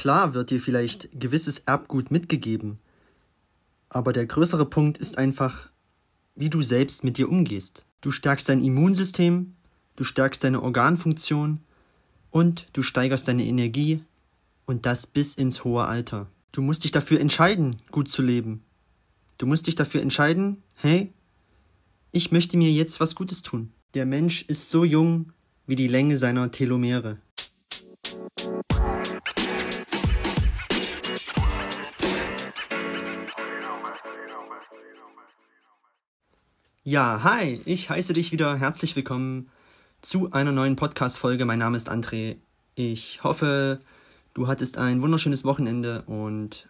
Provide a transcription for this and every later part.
Klar wird dir vielleicht gewisses Erbgut mitgegeben, aber der größere Punkt ist einfach, wie du selbst mit dir umgehst. Du stärkst dein Immunsystem, du stärkst deine Organfunktion und du steigerst deine Energie und das bis ins hohe Alter. Du musst dich dafür entscheiden, gut zu leben. Du musst dich dafür entscheiden, hey, ich möchte mir jetzt was Gutes tun. Der Mensch ist so jung wie die Länge seiner Telomere. Ja, hi, ich heiße dich wieder herzlich willkommen zu einer neuen Podcast-Folge. Mein Name ist André. Ich hoffe, du hattest ein wunderschönes Wochenende und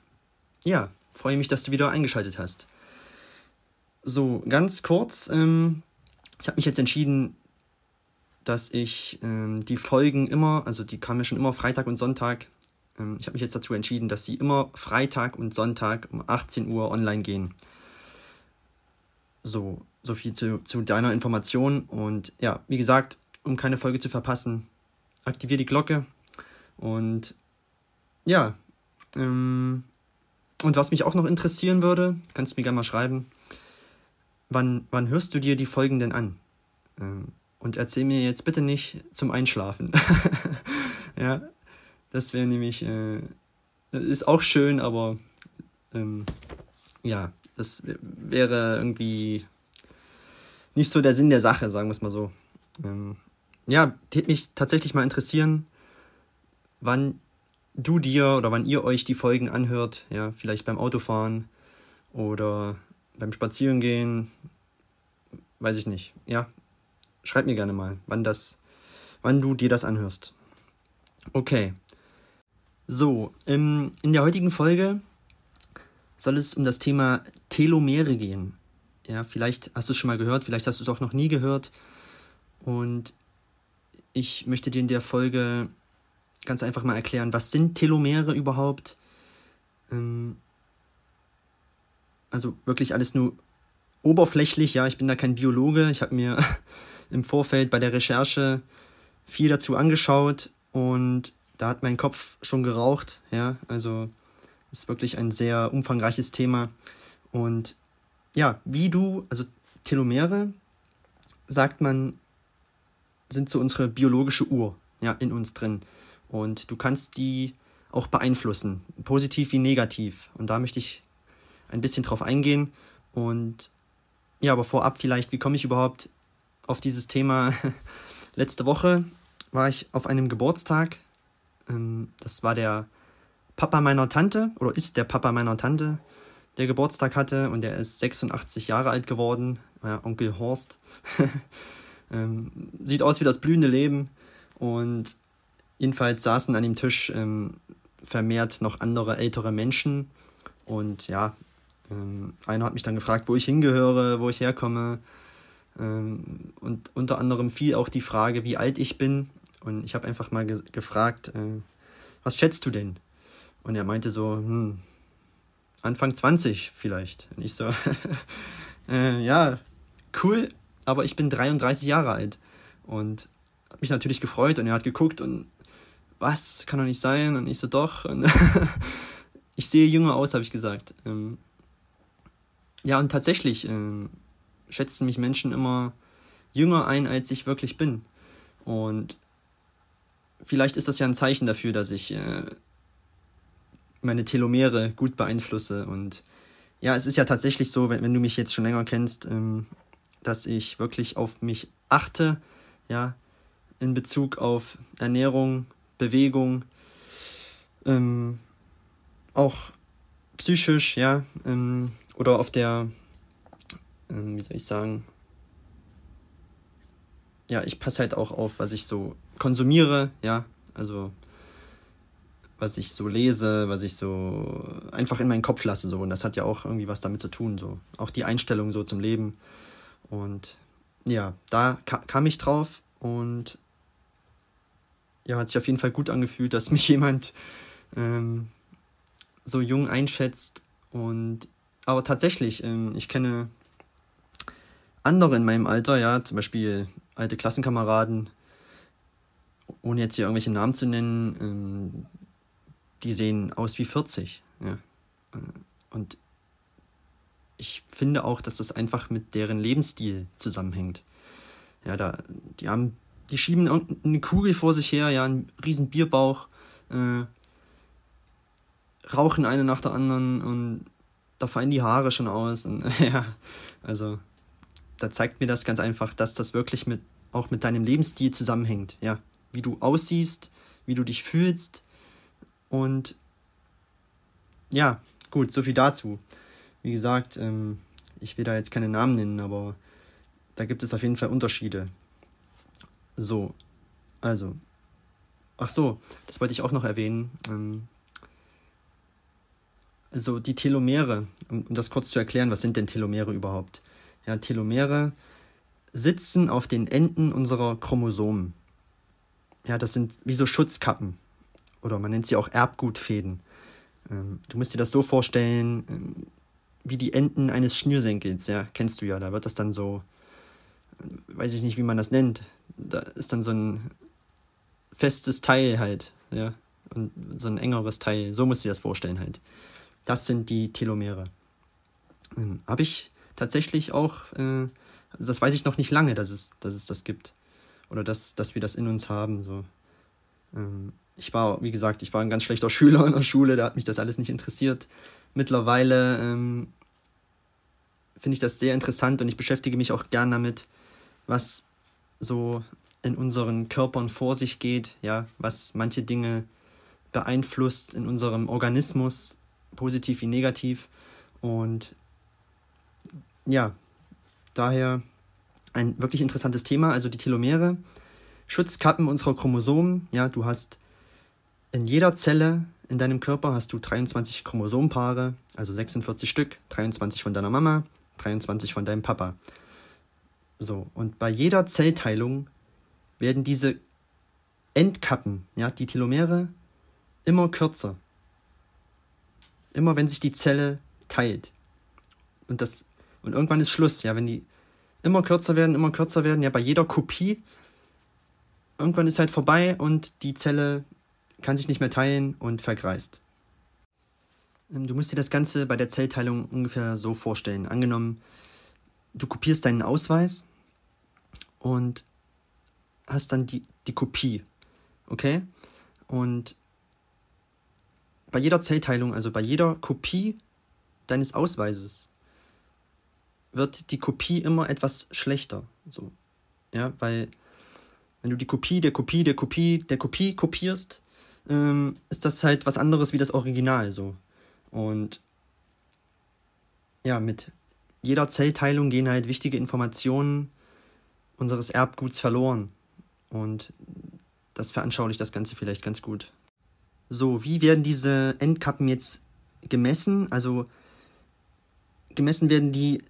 ja, freue mich, dass du wieder eingeschaltet hast. So, ganz kurz, ähm, ich habe mich jetzt entschieden, dass ich ähm, die Folgen immer, also die kamen ja schon immer Freitag und Sonntag, ähm, ich habe mich jetzt dazu entschieden, dass sie immer Freitag und Sonntag um 18 Uhr online gehen. So, so viel zu, zu deiner Information. Und ja, wie gesagt, um keine Folge zu verpassen, aktiviere die Glocke. Und ja, ähm, und was mich auch noch interessieren würde, kannst du mir gerne mal schreiben, wann, wann hörst du dir die Folgen denn an? Ähm, und erzähl mir jetzt bitte nicht zum Einschlafen. ja, das wäre nämlich, äh, ist auch schön, aber ähm, ja, das wäre irgendwie nicht so der Sinn der Sache, sagen wir es mal so. Ähm, ja, hätte mich tatsächlich mal interessieren, wann du dir oder wann ihr euch die Folgen anhört, ja, vielleicht beim Autofahren oder beim Spazierengehen, weiß ich nicht. Ja, schreib mir gerne mal, wann das, wann du dir das anhörst. Okay. So, ähm, in der heutigen Folge soll es um das Thema Telomere gehen. Ja, vielleicht hast du es schon mal gehört, vielleicht hast du es auch noch nie gehört. Und ich möchte dir in der Folge ganz einfach mal erklären, was sind Telomere überhaupt? Ähm, also wirklich alles nur oberflächlich, ja, ich bin da kein Biologe. Ich habe mir im Vorfeld bei der Recherche viel dazu angeschaut und da hat mein Kopf schon geraucht, ja, also ist wirklich ein sehr umfangreiches Thema und ja, wie du, also Telomere, sagt man, sind so unsere biologische Uhr, ja, in uns drin. Und du kannst die auch beeinflussen, positiv wie negativ. Und da möchte ich ein bisschen drauf eingehen. Und ja, aber vorab vielleicht, wie komme ich überhaupt auf dieses Thema? Letzte Woche war ich auf einem Geburtstag. Ähm, das war der Papa meiner Tante oder ist der Papa meiner Tante der Geburtstag hatte und der ist 86 Jahre alt geworden, ja, Onkel Horst. ähm, sieht aus wie das blühende Leben und jedenfalls saßen an dem Tisch ähm, vermehrt noch andere ältere Menschen und ja, ähm, einer hat mich dann gefragt, wo ich hingehöre, wo ich herkomme ähm, und unter anderem fiel auch die Frage, wie alt ich bin und ich habe einfach mal ge gefragt, äh, was schätzt du denn? Und er meinte so, hm, Anfang 20 vielleicht. Und ich so, äh, ja, cool, aber ich bin 33 Jahre alt. Und hat mich natürlich gefreut und er hat geguckt und was, kann doch nicht sein. Und ich so, doch. Und ich sehe jünger aus, habe ich gesagt. Ähm, ja, und tatsächlich ähm, schätzen mich Menschen immer jünger ein, als ich wirklich bin. Und vielleicht ist das ja ein Zeichen dafür, dass ich äh, meine Telomere gut beeinflusse. Und ja, es ist ja tatsächlich so, wenn, wenn du mich jetzt schon länger kennst, ähm, dass ich wirklich auf mich achte, ja, in Bezug auf Ernährung, Bewegung, ähm, auch psychisch, ja, ähm, oder auf der, ähm, wie soll ich sagen, ja, ich passe halt auch auf, was ich so konsumiere, ja, also was ich so lese, was ich so einfach in meinen Kopf lasse. So. Und das hat ja auch irgendwie was damit zu tun. So. Auch die Einstellung so zum Leben. Und ja, da ka kam ich drauf und ja, hat sich auf jeden Fall gut angefühlt, dass mich jemand ähm, so jung einschätzt. Und aber tatsächlich, ähm, ich kenne andere in meinem Alter, ja, zum Beispiel alte Klassenkameraden, ohne jetzt hier irgendwelche Namen zu nennen, ähm, die sehen aus wie 40. Ja. Und ich finde auch, dass das einfach mit deren Lebensstil zusammenhängt. Ja, da, die haben, die schieben eine Kugel vor sich her, ja, einen riesen Bierbauch, äh, rauchen eine nach der anderen und da fallen die Haare schon aus. Und, ja, also da zeigt mir das ganz einfach, dass das wirklich mit, auch mit deinem Lebensstil zusammenhängt. Ja, wie du aussiehst, wie du dich fühlst und ja, gut, so viel dazu. Wie gesagt, ähm, ich will da jetzt keine Namen nennen, aber da gibt es auf jeden Fall Unterschiede. So, also, ach so, das wollte ich auch noch erwähnen. Ähm, also die Telomere, um, um das kurz zu erklären, was sind denn Telomere überhaupt? Ja, Telomere sitzen auf den Enden unserer Chromosomen. Ja, das sind wie so Schutzkappen. Oder man nennt sie auch Erbgutfäden. Ähm, du musst dir das so vorstellen, ähm, wie die Enden eines Schnürsenkels, ja, kennst du ja, da wird das dann so, äh, weiß ich nicht, wie man das nennt, da ist dann so ein festes Teil halt, ja, und so ein engeres Teil, so musst du dir das vorstellen halt. Das sind die Telomere. Ähm, Habe ich tatsächlich auch, äh, das weiß ich noch nicht lange, dass es, dass es das gibt. Oder dass, dass wir das in uns haben, so. Ähm, ich war, wie gesagt, ich war ein ganz schlechter Schüler in der Schule, da hat mich das alles nicht interessiert. Mittlerweile ähm, finde ich das sehr interessant und ich beschäftige mich auch gern damit, was so in unseren Körpern vor sich geht, ja, was manche Dinge beeinflusst in unserem Organismus, positiv wie negativ. Und ja, daher ein wirklich interessantes Thema, also die Telomere, Schutzkappen unserer Chromosomen, ja, du hast in jeder Zelle in deinem Körper hast du 23 Chromosompaare, also 46 Stück, 23 von deiner Mama, 23 von deinem Papa. So, und bei jeder Zellteilung werden diese Endkappen, ja, die Telomere, immer kürzer. Immer wenn sich die Zelle teilt. Und das und irgendwann ist Schluss, ja, wenn die immer kürzer werden, immer kürzer werden, ja, bei jeder Kopie irgendwann ist halt vorbei und die Zelle kann sich nicht mehr teilen und vergreist. Ähm, du musst dir das Ganze bei der Zellteilung ungefähr so vorstellen. Angenommen, du kopierst deinen Ausweis und hast dann die, die Kopie. Okay? Und bei jeder Zellteilung, also bei jeder Kopie deines Ausweises, wird die Kopie immer etwas schlechter. So. Ja, weil wenn du die Kopie der Kopie der Kopie der Kopie kopierst, ähm, ist das halt was anderes wie das Original so. Und ja, mit jeder Zellteilung gehen halt wichtige Informationen unseres Erbguts verloren. Und das veranschaulicht das Ganze vielleicht ganz gut. So, wie werden diese Endkappen jetzt gemessen? Also gemessen werden die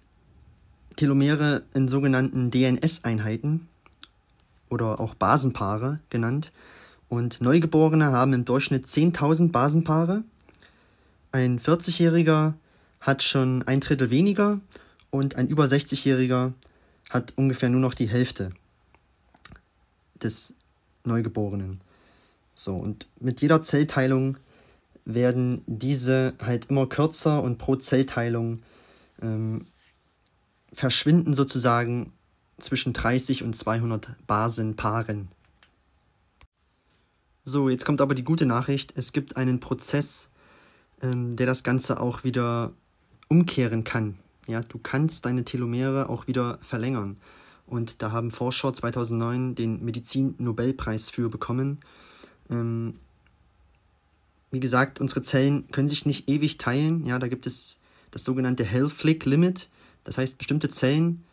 Telomere in sogenannten DNS-Einheiten oder auch Basenpaare genannt. Und Neugeborene haben im Durchschnitt 10.000 Basenpaare. Ein 40-Jähriger hat schon ein Drittel weniger und ein über 60-Jähriger hat ungefähr nur noch die Hälfte des Neugeborenen. So, und mit jeder Zellteilung werden diese halt immer kürzer und pro Zellteilung ähm, verschwinden sozusagen zwischen 30 und 200 Basenpaaren. So, jetzt kommt aber die gute Nachricht. Es gibt einen Prozess, ähm, der das Ganze auch wieder umkehren kann. Ja, du kannst deine Telomere auch wieder verlängern. Und da haben Forscher 2009 den Medizin-Nobelpreis für bekommen. Ähm, wie gesagt, unsere Zellen können sich nicht ewig teilen. Ja, da gibt es das sogenannte Half-Lick-Limit. Das heißt, bestimmte Zellen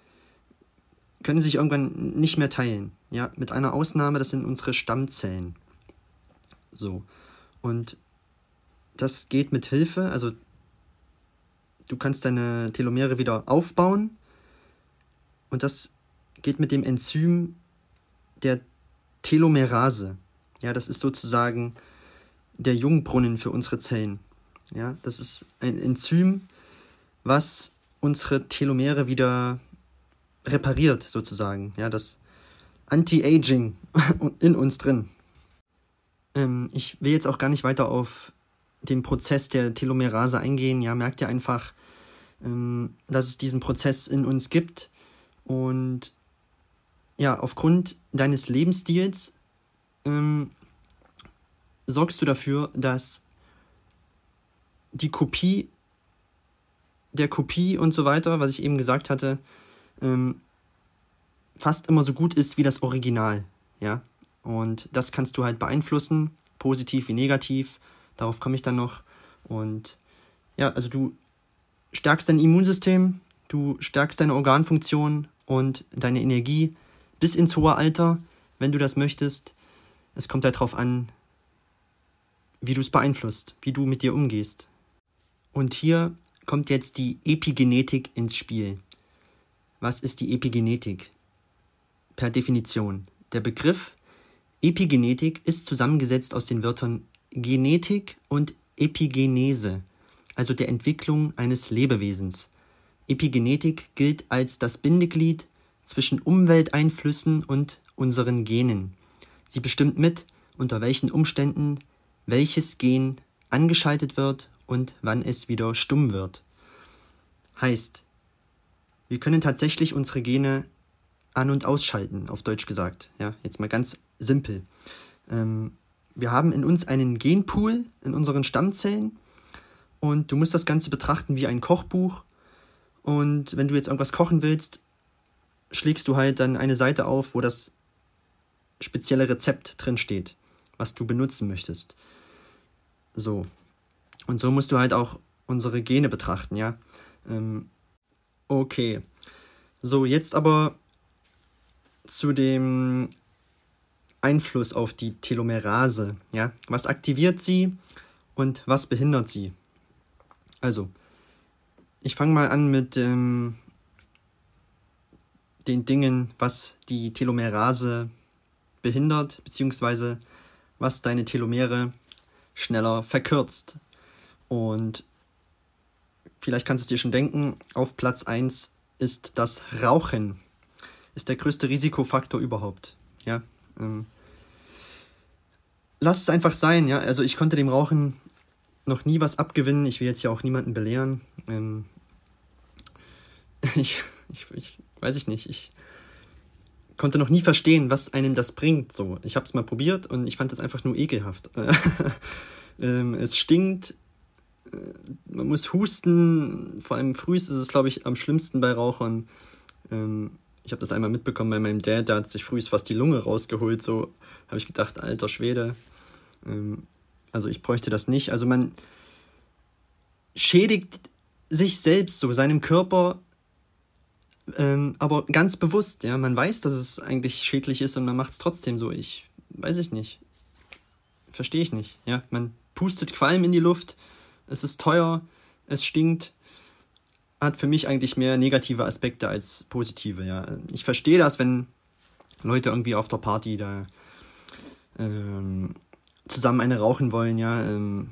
können sich irgendwann nicht mehr teilen. Ja, mit einer Ausnahme, das sind unsere Stammzellen. So. Und das geht mit Hilfe, also du kannst deine Telomere wieder aufbauen und das geht mit dem Enzym der Telomerase. Ja, das ist sozusagen der Jungbrunnen für unsere Zellen. Ja, das ist ein Enzym, was unsere Telomere wieder repariert, sozusagen. Ja, das Anti-Aging in uns drin. Ähm, ich will jetzt auch gar nicht weiter auf den Prozess der Telomerase eingehen. Ja, merk dir einfach, ähm, dass es diesen Prozess in uns gibt. Und ja, aufgrund deines Lebensstils ähm, sorgst du dafür, dass die Kopie der Kopie und so weiter, was ich eben gesagt hatte, ähm, fast immer so gut ist wie das Original. Ja, und das kannst du halt beeinflussen, positiv wie negativ. Darauf komme ich dann noch. Und ja, also du stärkst dein Immunsystem, du stärkst deine Organfunktion und deine Energie bis ins hohe Alter, wenn du das möchtest. Es kommt halt darauf an, wie du es beeinflusst, wie du mit dir umgehst. Und hier kommt jetzt die Epigenetik ins Spiel. Was ist die Epigenetik? Per Definition. Der Begriff Epigenetik ist zusammengesetzt aus den Wörtern Genetik und Epigenese, also der Entwicklung eines Lebewesens. Epigenetik gilt als das Bindeglied zwischen Umwelteinflüssen und unseren Genen. Sie bestimmt mit, unter welchen Umständen welches Gen angeschaltet wird und wann es wieder stumm wird. Heißt, wir können tatsächlich unsere Gene an- und ausschalten, auf Deutsch gesagt. Ja, jetzt mal ganz simpel. Ähm, wir haben in uns einen Genpool in unseren Stammzellen und du musst das Ganze betrachten wie ein Kochbuch. Und wenn du jetzt irgendwas kochen willst, schlägst du halt dann eine Seite auf, wo das spezielle Rezept drin steht, was du benutzen möchtest. So. Und so musst du halt auch unsere Gene betrachten, ja. Ähm, okay. So, jetzt aber zu dem Einfluss auf die Telomerase, ja. Was aktiviert sie und was behindert sie? Also, ich fange mal an mit ähm, den Dingen, was die Telomerase behindert, beziehungsweise was deine Telomere schneller verkürzt. Und vielleicht kannst du es dir schon denken, auf Platz 1 ist das Rauchen. Ist der größte Risikofaktor überhaupt. Ja. Ähm, lass es einfach sein, ja. Also ich konnte dem Rauchen noch nie was abgewinnen. Ich will jetzt ja auch niemanden belehren. Ähm, ich, ich, ich weiß ich nicht. Ich konnte noch nie verstehen, was einem das bringt. So, ich habe es mal probiert und ich fand es einfach nur ekelhaft. ähm, es stinkt, äh, man muss husten, vor allem früh ist es, glaube ich, am schlimmsten bei Rauchern. Ähm, ich habe das einmal mitbekommen bei meinem Dad, der hat sich früh fast die Lunge rausgeholt, so habe ich gedacht, alter Schwede. Ähm, also ich bräuchte das nicht. Also man schädigt sich selbst, so seinem Körper, ähm, aber ganz bewusst, ja. Man weiß, dass es eigentlich schädlich ist und man macht es trotzdem so. Ich weiß ich nicht. Verstehe ich nicht, ja. Man pustet Qualm in die Luft, es ist teuer, es stinkt, hat für mich eigentlich mehr negative Aspekte als positive, ja. Ich verstehe das, wenn Leute irgendwie auf der Party da ähm, zusammen eine rauchen wollen, ja. Ähm,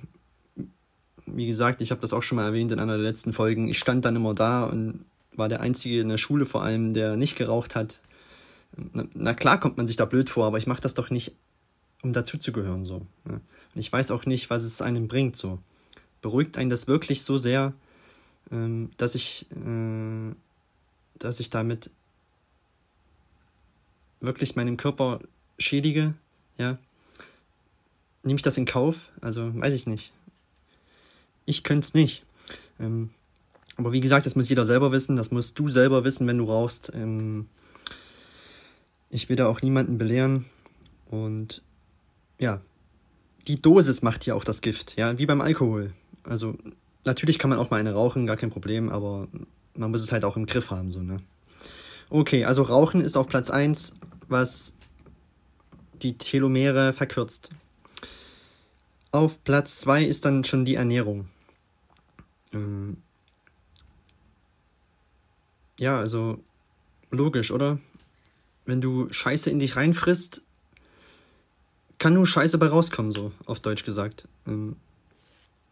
wie gesagt, ich habe das auch schon mal erwähnt in einer der letzten Folgen. Ich stand dann immer da und war der Einzige in der Schule vor allem, der nicht geraucht hat. Na, na klar kommt man sich da blöd vor, aber ich mache das doch nicht, um dazuzugehören, so. Ja. Und ich weiß auch nicht, was es einem bringt, so beruhigt einen das wirklich so sehr, ähm, dass ich, äh, dass ich damit wirklich meinen Körper schädige, ja. Nehme ich das in Kauf? Also, weiß ich nicht. Ich könnte es nicht. Ähm, aber wie gesagt, das muss jeder selber wissen, das musst du selber wissen, wenn du rauchst. Ähm, ich will da auch niemanden belehren. Und ja, die Dosis macht hier auch das Gift, ja, wie beim Alkohol. Also natürlich kann man auch mal eine rauchen, gar kein Problem, aber man muss es halt auch im Griff haben, so, ne? Okay, also Rauchen ist auf Platz 1, was die Telomere verkürzt. Auf Platz 2 ist dann schon die Ernährung. Ähm ja, also logisch, oder? Wenn du Scheiße in dich reinfrisst, kann nur Scheiße bei rauskommen, so auf Deutsch gesagt. Ähm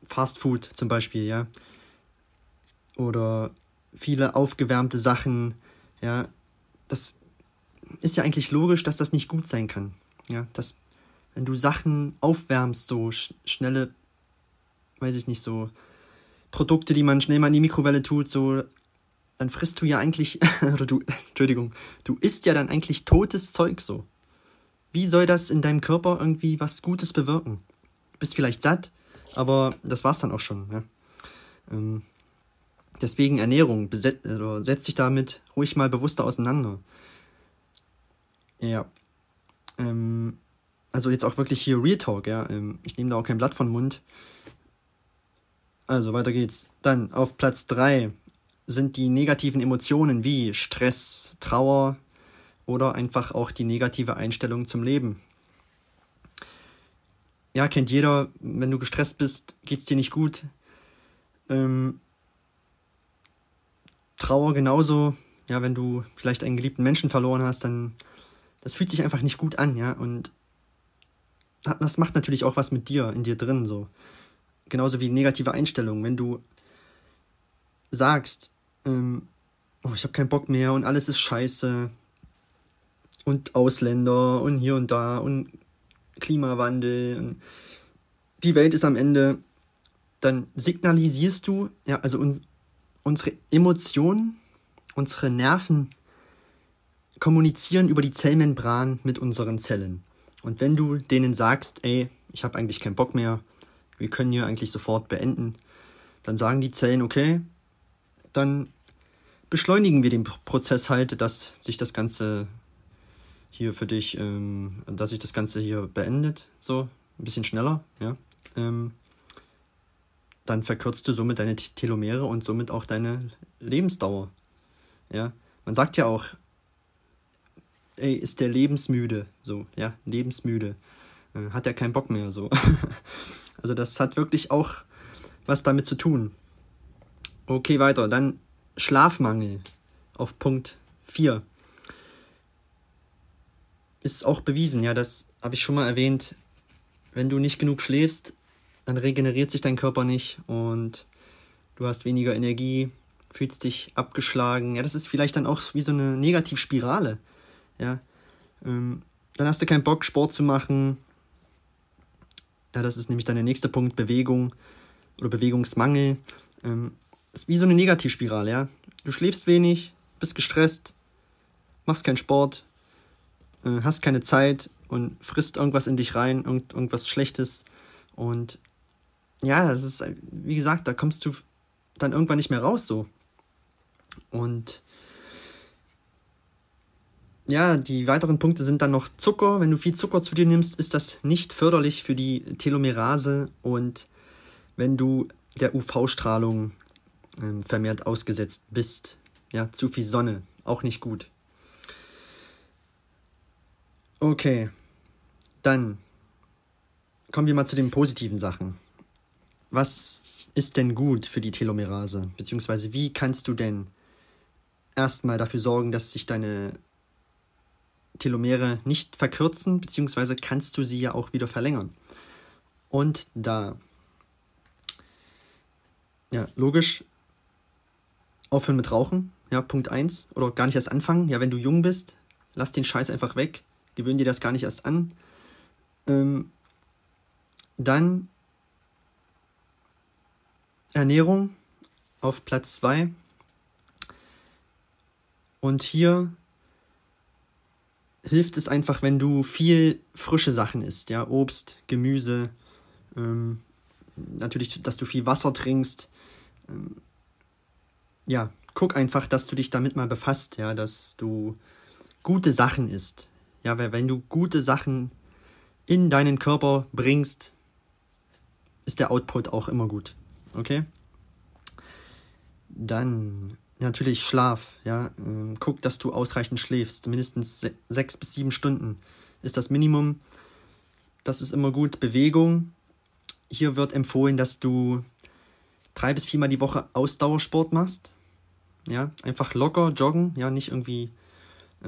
Fast Food zum Beispiel, ja. Oder viele aufgewärmte Sachen, ja. Das ist ja eigentlich logisch, dass das nicht gut sein kann. Ja, dass wenn du Sachen aufwärmst, so sch schnelle weiß ich nicht, so Produkte, die man schnell mal in die Mikrowelle tut, so, dann frisst du ja eigentlich, oder du, Entschuldigung, du isst ja dann eigentlich totes Zeug so. Wie soll das in deinem Körper irgendwie was Gutes bewirken? Du bist vielleicht satt, aber das war's dann auch schon. Ja? Ähm, deswegen Ernährung, beset, oder setz dich damit ruhig mal bewusster auseinander. Ja. Ähm, also jetzt auch wirklich hier Real Talk, ja. Ähm, ich nehme da auch kein Blatt von Mund. Also weiter geht's. Dann auf Platz 3 sind die negativen Emotionen wie Stress, Trauer oder einfach auch die negative Einstellung zum Leben. Ja, kennt jeder, wenn du gestresst bist, geht's dir nicht gut. Ähm, Trauer genauso, ja, wenn du vielleicht einen geliebten Menschen verloren hast, dann das fühlt sich einfach nicht gut an, ja, und das macht natürlich auch was mit dir, in dir drin, so. Genauso wie negative Einstellungen. Wenn du sagst, ähm, oh, ich habe keinen Bock mehr und alles ist scheiße. Und Ausländer und hier und da und Klimawandel die Welt ist am Ende, dann signalisierst du, ja, also un unsere Emotionen, unsere Nerven kommunizieren über die Zellmembran mit unseren Zellen. Und wenn du denen sagst, ey, ich habe eigentlich keinen Bock mehr, wir können hier eigentlich sofort beenden. Dann sagen die Zellen, okay, dann beschleunigen wir den Prozess halt, dass sich das Ganze hier für dich, ähm, dass sich das Ganze hier beendet, so ein bisschen schneller, ja. Ähm, dann verkürzt du somit deine Telomere und somit auch deine Lebensdauer. Ja, man sagt ja auch, ey, ist der lebensmüde, so, ja, lebensmüde, äh, hat er keinen Bock mehr, so. Also das hat wirklich auch was damit zu tun. Okay, weiter. Dann Schlafmangel auf Punkt 4. Ist auch bewiesen, ja, das habe ich schon mal erwähnt. Wenn du nicht genug schläfst, dann regeneriert sich dein Körper nicht und du hast weniger Energie, fühlst dich abgeschlagen. Ja, das ist vielleicht dann auch wie so eine Negativspirale. Ja, ähm, dann hast du keinen Bock, Sport zu machen, ja, das ist nämlich dann der nächste Punkt, Bewegung oder Bewegungsmangel. Ähm, ist wie so eine Negativspirale, ja. Du schläfst wenig, bist gestresst, machst keinen Sport, äh, hast keine Zeit und frisst irgendwas in dich rein, irgend, irgendwas Schlechtes. Und ja, das ist, wie gesagt, da kommst du dann irgendwann nicht mehr raus so. Und ja, die weiteren Punkte sind dann noch Zucker. Wenn du viel Zucker zu dir nimmst, ist das nicht förderlich für die Telomerase und wenn du der UV-Strahlung ähm, vermehrt ausgesetzt bist. Ja, zu viel Sonne, auch nicht gut. Okay, dann kommen wir mal zu den positiven Sachen. Was ist denn gut für die Telomerase? Beziehungsweise wie kannst du denn erstmal dafür sorgen, dass sich deine Telomere nicht verkürzen, beziehungsweise kannst du sie ja auch wieder verlängern. Und da, ja, logisch, aufhören mit Rauchen, ja, Punkt 1, oder gar nicht erst anfangen, ja, wenn du jung bist, lass den Scheiß einfach weg, gewöhn dir das gar nicht erst an. Ähm, dann Ernährung auf Platz 2. Und hier hilft es einfach, wenn du viel frische Sachen isst, ja, Obst, Gemüse, ähm, natürlich, dass du viel Wasser trinkst. Ähm, ja, guck einfach, dass du dich damit mal befasst, ja, dass du gute Sachen isst. Ja, weil wenn du gute Sachen in deinen Körper bringst, ist der Output auch immer gut. Okay? Dann Natürlich Schlaf, ja. Ähm, guck, dass du ausreichend schläfst. Mindestens se sechs bis sieben Stunden ist das Minimum. Das ist immer gut. Bewegung. Hier wird empfohlen, dass du drei bis viermal die Woche Ausdauersport machst. Ja, einfach locker joggen, ja, nicht irgendwie,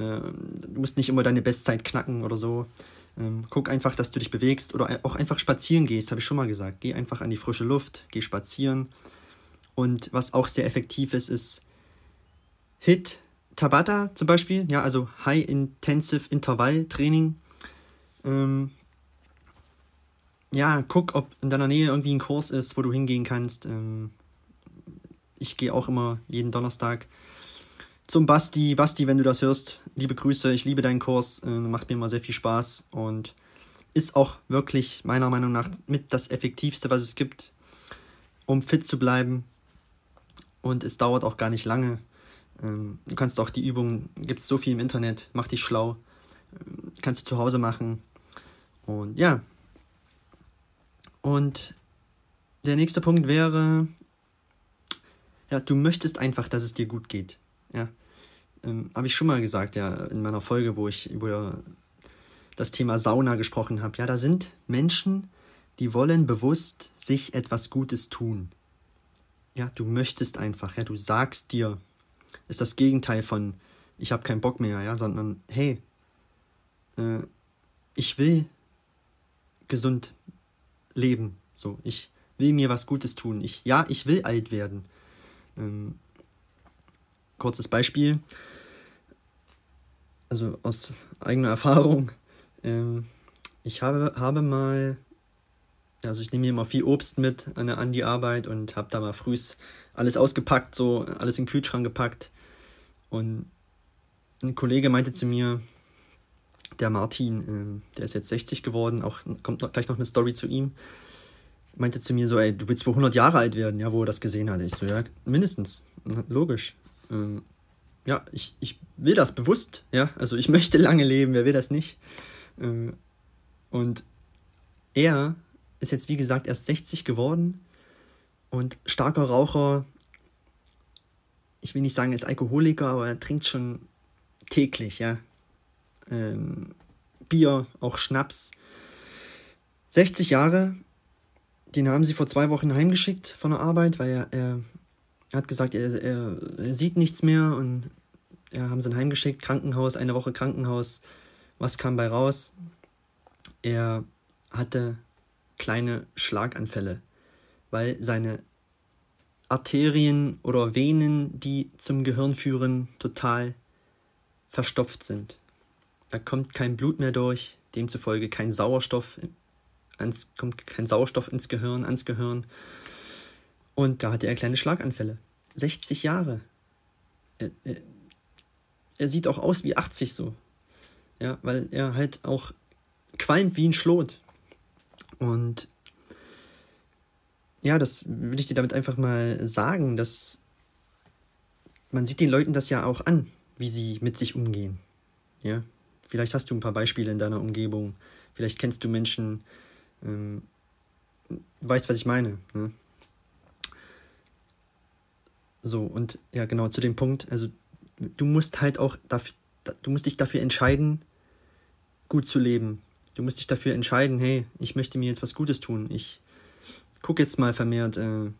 du musst nicht immer deine Bestzeit knacken oder so. Ähm, guck einfach, dass du dich bewegst oder auch einfach spazieren gehst, habe ich schon mal gesagt. Geh einfach an die frische Luft, geh spazieren. Und was auch sehr effektiv ist, ist HIT Tabata zum Beispiel, ja, also High Intensive Intervall Training. Ähm, ja, guck, ob in deiner Nähe irgendwie ein Kurs ist, wo du hingehen kannst. Ähm, ich gehe auch immer jeden Donnerstag zum Basti. Basti, wenn du das hörst, liebe Grüße, ich liebe deinen Kurs, äh, macht mir immer sehr viel Spaß und ist auch wirklich meiner Meinung nach mit das Effektivste, was es gibt, um fit zu bleiben. Und es dauert auch gar nicht lange. Ähm, du kannst auch die Übungen, gibt es so viel im Internet, mach dich schlau. Ähm, kannst du zu Hause machen. Und ja. Und der nächste Punkt wäre, ja, du möchtest einfach, dass es dir gut geht. Ja. Ähm, Habe ich schon mal gesagt, ja, in meiner Folge, wo ich über das Thema Sauna gesprochen habe. Ja, da sind Menschen, die wollen bewusst sich etwas Gutes tun. Ja, du möchtest einfach, ja, du sagst dir, ist das Gegenteil von ich habe keinen Bock mehr, ja, sondern hey, äh, ich will gesund leben, so, ich will mir was Gutes tun. Ich, ja, ich will alt werden. Ähm, kurzes Beispiel, also aus eigener Erfahrung. Ähm, ich habe, habe mal, also ich nehme mir immer viel Obst mit an, an die Arbeit und habe da mal frühs alles ausgepackt, so alles in den Kühlschrank gepackt. Und ein Kollege meinte zu mir, der Martin, äh, der ist jetzt 60 geworden, auch kommt noch, gleich noch eine Story zu ihm, meinte zu mir so, ey, du willst wohl 100 Jahre alt werden, ja, wo er das gesehen hat. Ich so, ja, mindestens, logisch. Ähm, ja, ich, ich will das bewusst, ja, also ich möchte lange leben, wer will das nicht? Äh, und er ist jetzt, wie gesagt, erst 60 geworden und starker Raucher. Ich will nicht sagen, er ist Alkoholiker, aber er trinkt schon täglich, ja. Ähm, Bier, auch Schnaps. 60 Jahre, den haben sie vor zwei Wochen heimgeschickt von der Arbeit, weil er, er, er hat gesagt, er, er, er, sieht nichts mehr und ja, haben sie ihn heimgeschickt, Krankenhaus, eine Woche Krankenhaus. Was kam bei raus? Er hatte kleine Schlaganfälle, weil seine Arterien oder Venen, die zum Gehirn führen, total verstopft sind. Da kommt kein Blut mehr durch, demzufolge kein Sauerstoff, ans, kommt kein Sauerstoff ins Gehirn, ans Gehirn. Und da hatte er kleine Schlaganfälle. 60 Jahre. Er, er, er sieht auch aus wie 80 so. Ja, weil er halt auch qualmt wie ein Schlot. Und ja, das will ich dir damit einfach mal sagen, dass man sieht den Leuten das ja auch an, wie sie mit sich umgehen. Ja, vielleicht hast du ein paar Beispiele in deiner Umgebung, vielleicht kennst du Menschen, ähm, weißt, was ich meine. Ne? So, und ja, genau, zu dem Punkt, also du musst halt auch dafür, du musst dich dafür entscheiden, gut zu leben. Du musst dich dafür entscheiden, hey, ich möchte mir jetzt was Gutes tun. Ich gucke jetzt mal vermehrt. Äh,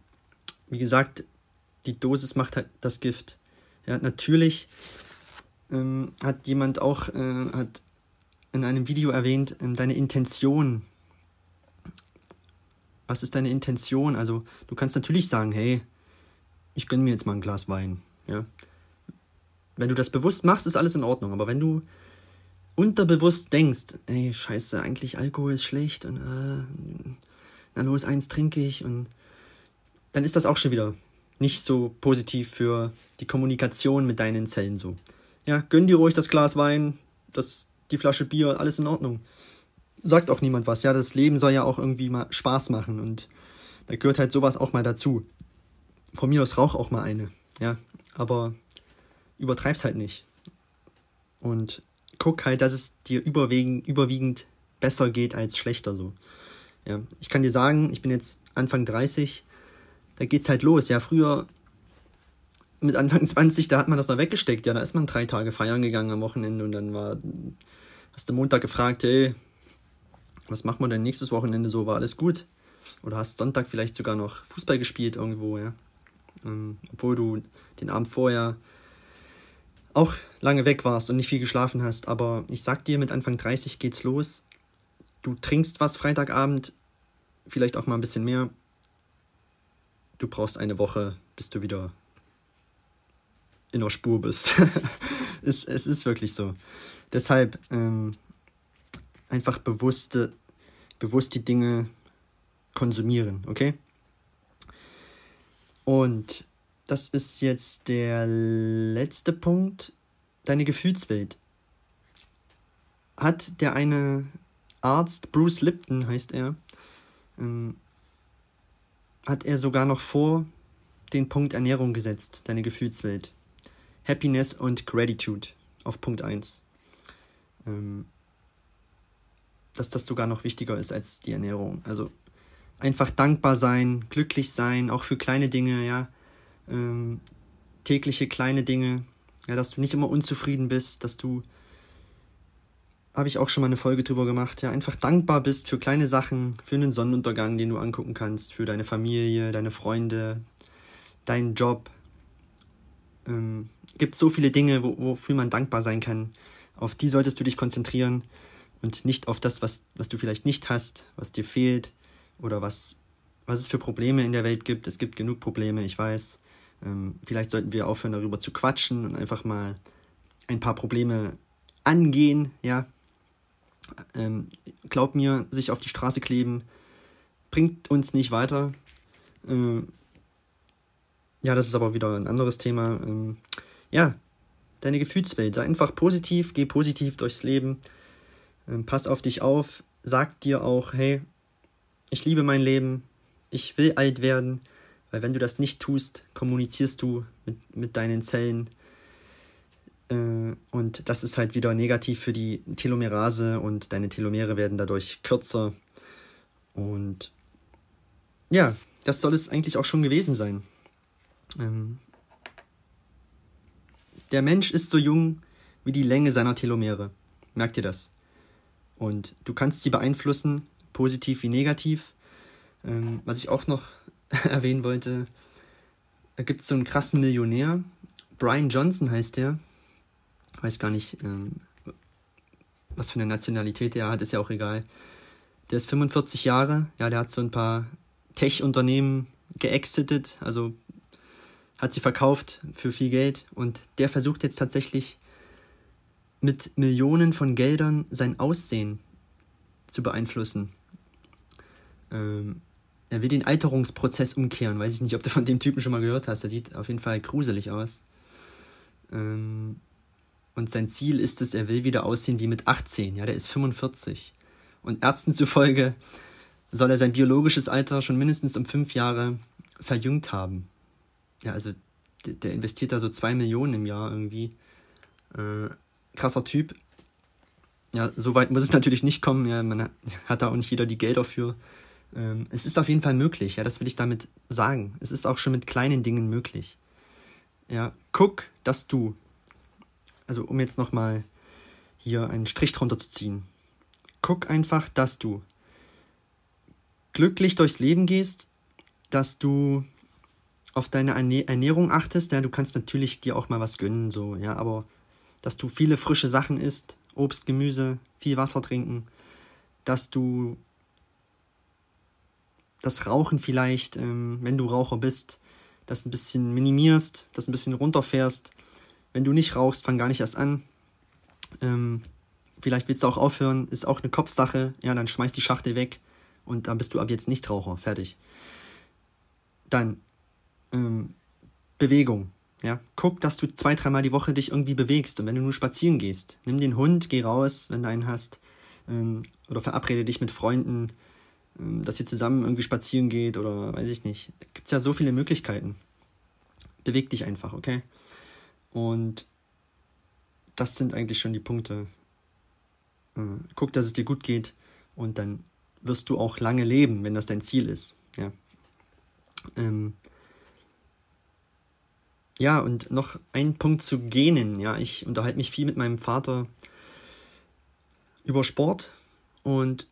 wie gesagt, die Dosis macht halt das Gift. Ja, natürlich ähm, hat jemand auch äh, hat in einem Video erwähnt, ähm, deine Intention. Was ist deine Intention? Also, du kannst natürlich sagen, hey, ich gönne mir jetzt mal ein Glas Wein. Ja, wenn du das bewusst machst, ist alles in Ordnung. Aber wenn du unterbewusst denkst, ey, scheiße, eigentlich Alkohol ist schlecht und äh, na los, eins trinke ich und dann ist das auch schon wieder nicht so positiv für die Kommunikation mit deinen Zellen so. Ja, gönn dir ruhig das Glas Wein, das, die Flasche Bier, alles in Ordnung. Sagt auch niemand was. Ja, das Leben soll ja auch irgendwie mal Spaß machen und da gehört halt sowas auch mal dazu. Von mir aus rauch auch mal eine. Ja, aber übertreib's halt nicht. Und guck halt, dass es dir überwiegend, besser geht als schlechter so. Ja, ich kann dir sagen, ich bin jetzt Anfang 30, da geht's halt los. Ja, früher mit Anfang 20, da hat man das noch weggesteckt. Ja, da ist man drei Tage feiern gegangen am Wochenende und dann war, hast du Montag gefragt, hey, was machen wir denn nächstes Wochenende so? War alles gut? Oder hast Sonntag vielleicht sogar noch Fußball gespielt irgendwo, ja? Ähm, obwohl du den Abend vorher auch lange weg warst und nicht viel geschlafen hast, aber ich sag dir, mit Anfang 30 geht's los. Du trinkst was Freitagabend, vielleicht auch mal ein bisschen mehr. Du brauchst eine Woche, bis du wieder in der Spur bist. es, es ist wirklich so. Deshalb ähm, einfach bewusste, bewusst die Dinge konsumieren, okay? Und das ist jetzt der letzte Punkt, deine Gefühlswelt. Hat der eine Arzt, Bruce Lipton heißt er, ähm, hat er sogar noch vor den Punkt Ernährung gesetzt, deine Gefühlswelt. Happiness und Gratitude auf Punkt 1. Ähm, dass das sogar noch wichtiger ist als die Ernährung. Also einfach dankbar sein, glücklich sein, auch für kleine Dinge, ja. Ähm, tägliche kleine Dinge, ja, dass du nicht immer unzufrieden bist, dass du, habe ich auch schon mal eine Folge drüber gemacht, ja, einfach dankbar bist für kleine Sachen, für einen Sonnenuntergang, den du angucken kannst, für deine Familie, deine Freunde, deinen Job. Ähm, gibt so viele Dinge, wo, wofür man dankbar sein kann. Auf die solltest du dich konzentrieren und nicht auf das, was, was du vielleicht nicht hast, was dir fehlt oder was, was es für Probleme in der Welt gibt. Es gibt genug Probleme, ich weiß. Ähm, vielleicht sollten wir aufhören, darüber zu quatschen und einfach mal ein paar Probleme angehen, ja. Ähm, glaub mir, sich auf die Straße kleben bringt uns nicht weiter. Ähm, ja, das ist aber wieder ein anderes Thema. Ähm, ja, deine Gefühlswelt. Sei einfach positiv, geh positiv durchs Leben. Ähm, pass auf dich auf. Sag dir auch, hey, ich liebe mein Leben. Ich will alt werden. Weil wenn du das nicht tust, kommunizierst du mit, mit deinen Zellen. Äh, und das ist halt wieder negativ für die Telomerase und deine Telomere werden dadurch kürzer. Und ja, das soll es eigentlich auch schon gewesen sein. Ähm, der Mensch ist so jung wie die Länge seiner Telomere. Merkt ihr das? Und du kannst sie beeinflussen, positiv wie negativ. Ähm, was ich auch noch erwähnen wollte, da gibt es so einen krassen Millionär. Brian Johnson heißt der. Ich weiß gar nicht, ähm, was für eine Nationalität er hat, ist ja auch egal. Der ist 45 Jahre, ja, der hat so ein paar Tech-Unternehmen geexitet, also hat sie verkauft für viel Geld und der versucht jetzt tatsächlich mit Millionen von Geldern sein Aussehen zu beeinflussen. Ähm, er will den Alterungsprozess umkehren. Weiß ich nicht, ob du von dem Typen schon mal gehört hast. Der sieht auf jeden Fall gruselig aus. Ähm, und sein Ziel ist es, er will wieder aussehen wie mit 18. Ja, der ist 45. Und Ärzten zufolge soll er sein biologisches Alter schon mindestens um fünf Jahre verjüngt haben ja, also der, der, investiert da so zwei Millionen im Jahr irgendwie. Äh, krasser Typ. Ja, so weit muss es natürlich nicht kommen. Ja, man hat, da auch nicht jeder die Gelder für. Ähm, es ist auf jeden Fall möglich, ja, das will ich damit sagen. Es ist auch schon mit kleinen Dingen möglich. Ja, guck, dass du, also um jetzt nochmal hier einen Strich drunter zu ziehen, guck einfach, dass du glücklich durchs Leben gehst, dass du auf deine Ernährung achtest, ja, du kannst natürlich dir auch mal was gönnen, so, ja, aber dass du viele frische Sachen isst, Obst, Gemüse, viel Wasser trinken, dass du das Rauchen vielleicht, ähm, wenn du Raucher bist, das ein bisschen minimierst, das ein bisschen runterfährst. Wenn du nicht rauchst, fang gar nicht erst an. Ähm, vielleicht willst du auch aufhören, ist auch eine Kopfsache, ja, dann schmeiß die Schachtel weg und dann bist du ab jetzt nicht Raucher, fertig. Dann ähm, Bewegung. Ja, guck, dass du zwei, dreimal die Woche dich irgendwie bewegst. Und wenn du nur spazieren gehst, nimm den Hund, geh raus, wenn du einen hast. Ähm, oder verabrede dich mit Freunden, dass ihr zusammen irgendwie spazieren geht oder weiß ich nicht. Gibt es ja so viele Möglichkeiten. Beweg dich einfach, okay? Und das sind eigentlich schon die Punkte. Äh, guck, dass es dir gut geht und dann wirst du auch lange leben, wenn das dein Ziel ist. Ja. Ähm, ja, und noch ein Punkt zu Genen. Ja, ich unterhalte mich viel mit meinem Vater über Sport und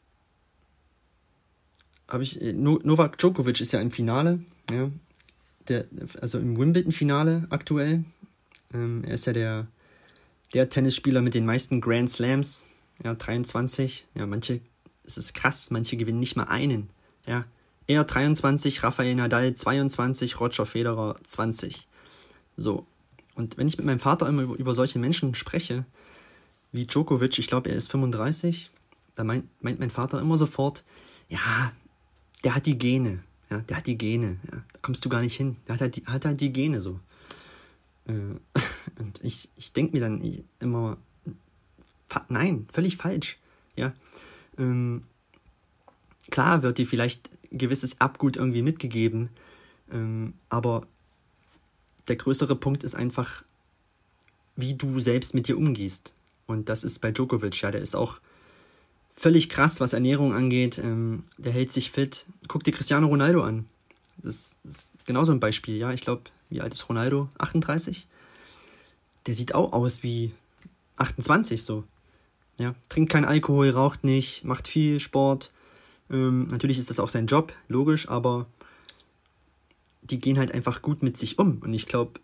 habe ich äh, Novak Djokovic ist ja im Finale, ja, der also im Wimbledon Finale aktuell. Ähm, er ist ja der der Tennisspieler mit den meisten Grand Slams, ja 23. Ja, manche es ist krass, manche gewinnen nicht mal einen, ja. Er 23, Rafael Nadal 22, Roger Federer 20. So. Und wenn ich mit meinem Vater immer über, über solche Menschen spreche, wie Djokovic, ich glaube, er ist 35, da meint, meint mein Vater immer sofort, ja, der hat die Gene. Ja, der hat die Gene. Ja, da kommst du gar nicht hin. Der hat halt die, hat halt die Gene so. Äh, und ich, ich denke mir dann immer, nein, völlig falsch. Ja. Ähm, klar wird dir vielleicht gewisses Erbgut irgendwie mitgegeben, ähm, aber der größere Punkt ist einfach, wie du selbst mit dir umgehst. Und das ist bei Djokovic, ja, der ist auch völlig krass, was Ernährung angeht. Ähm, der hält sich fit. Guck dir Cristiano Ronaldo an. Das ist genauso ein Beispiel, ja. Ich glaube, wie alt ist Ronaldo? 38? Der sieht auch aus wie 28 so. Ja, trinkt keinen Alkohol, raucht nicht, macht viel Sport. Ähm, natürlich ist das auch sein Job, logisch, aber die gehen halt einfach gut mit sich um. Und ich glaube,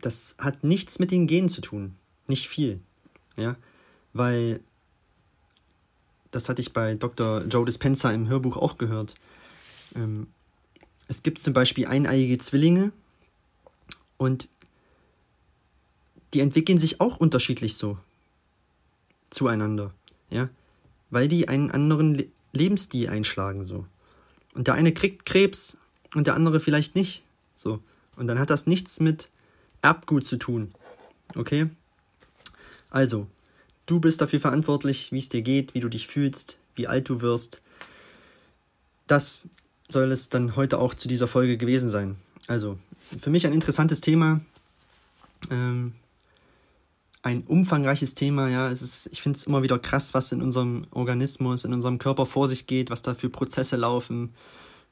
das hat nichts mit den Genen zu tun. Nicht viel. Ja, weil das hatte ich bei Dr. Joe Dispenza im Hörbuch auch gehört. Ähm, es gibt zum Beispiel eineiige Zwillinge und die entwickeln sich auch unterschiedlich so zueinander, ja, weil die einen anderen Le Lebensstil einschlagen so. Und der eine kriegt Krebs und der andere vielleicht nicht, so. Und dann hat das nichts mit Erbgut zu tun, okay? Also, du bist dafür verantwortlich, wie es dir geht, wie du dich fühlst, wie alt du wirst. Das soll es dann heute auch zu dieser Folge gewesen sein. Also, für mich ein interessantes Thema. Ähm, ein umfangreiches Thema, ja. Es ist, ich finde es immer wieder krass, was in unserem Organismus, in unserem Körper vor sich geht, was da für Prozesse laufen.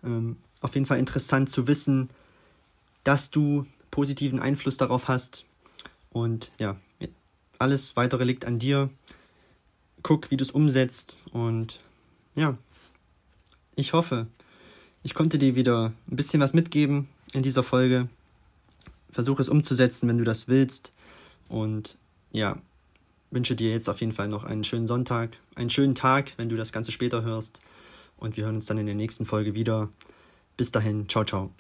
Ähm, auf jeden Fall interessant zu wissen, dass du positiven Einfluss darauf hast. Und ja, alles weitere liegt an dir. Guck, wie du es umsetzt. Und ja, ich hoffe, ich konnte dir wieder ein bisschen was mitgeben in dieser Folge. Versuche es umzusetzen, wenn du das willst. Und ja, wünsche dir jetzt auf jeden Fall noch einen schönen Sonntag, einen schönen Tag, wenn du das Ganze später hörst. Und wir hören uns dann in der nächsten Folge wieder. Bis dahin, ciao, ciao.